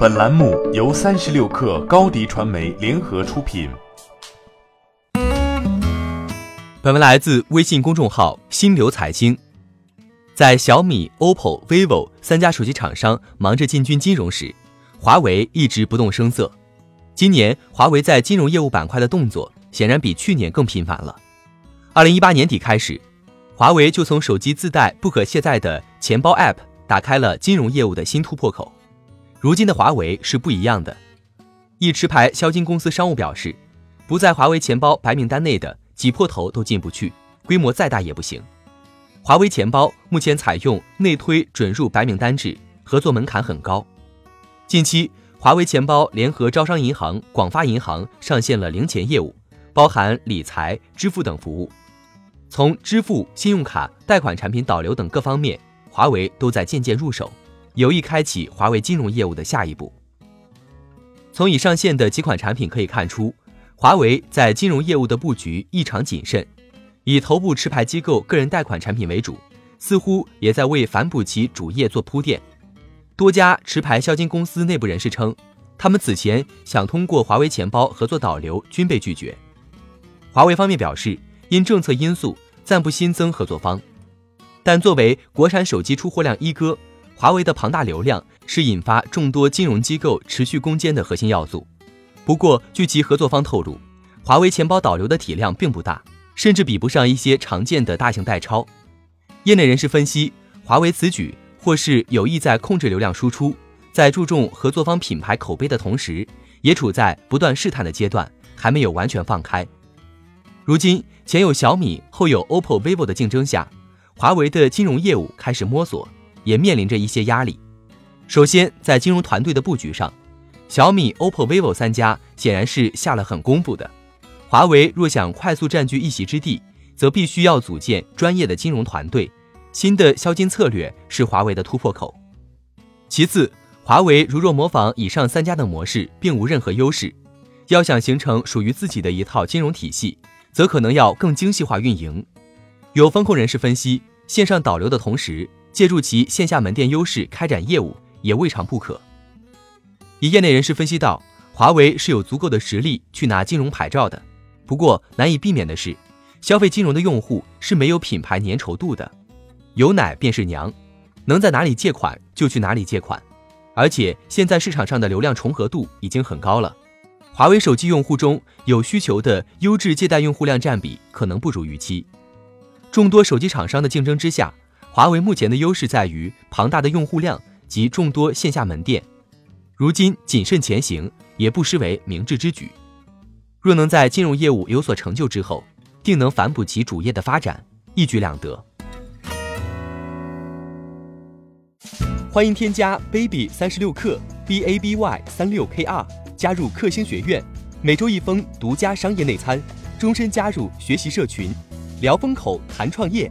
本栏目由三十六氪高低传媒联合出品。本文来自微信公众号“心流财经”。在小米、OPPO、vivo 三家手机厂商忙着进军金融时，华为一直不动声色。今年，华为在金融业务板块的动作显然比去年更频繁了。二零一八年底开始，华为就从手机自带不可卸载的钱包 App 打开了金融业务的新突破口。如今的华为是不一样的。一持牌销金公司商务表示，不在华为钱包白名单内的挤破头都进不去，规模再大也不行。华为钱包目前采用内推准入白名单制，合作门槛很高。近期，华为钱包联合招商银行、广发银行上线了零钱业务，包含理财、支付等服务。从支付、信用卡、贷款产品导流等各方面，华为都在渐渐入手。有意开启华为金融业务的下一步。从已上线的几款产品可以看出，华为在金融业务的布局异常谨慎，以头部持牌机构个人贷款产品为主，似乎也在为反哺其主业做铺垫。多家持牌销金公司内部人士称，他们此前想通过华为钱包合作导流均被拒绝。华为方面表示，因政策因素暂不新增合作方，但作为国产手机出货量一哥。华为的庞大流量是引发众多金融机构持续攻坚的核心要素。不过，据其合作方透露，华为钱包导流的体量并不大，甚至比不上一些常见的大型代钞。业内人士分析，华为此举或是有意在控制流量输出，在注重合作方品牌口碑的同时，也处在不断试探的阶段，还没有完全放开。如今，前有小米，后有 OPPO、vivo 的竞争下，华为的金融业务开始摸索。也面临着一些压力。首先，在金融团队的布局上，小米、OPPO、vivo 三家显然是下了狠功夫的。华为若想快速占据一席之地，则必须要组建专业的金融团队。新的销金策略是华为的突破口。其次，华为如若模仿以上三家的模式，并无任何优势。要想形成属于自己的一套金融体系，则可能要更精细化运营。有风控人士分析，线上导流的同时。借助其线下门店优势开展业务也未尝不可。以业内人士分析到，华为是有足够的实力去拿金融牌照的。不过难以避免的是，消费金融的用户是没有品牌粘稠度的，有奶便是娘，能在哪里借款就去哪里借款。而且现在市场上的流量重合度已经很高了，华为手机用户中有需求的优质借贷用户量占比可能不如预期。众多手机厂商的竞争之下。华为目前的优势在于庞大的用户量及众多线下门店，如今谨慎前行也不失为明智之举。若能在金融业务有所成就之后，定能反哺其主业的发展，一举两得。欢迎添加 baby 三十六克 b a b y 三六 k r 加入克星学院，每周一封独家商业内参，终身加入学习社群，聊风口谈创业。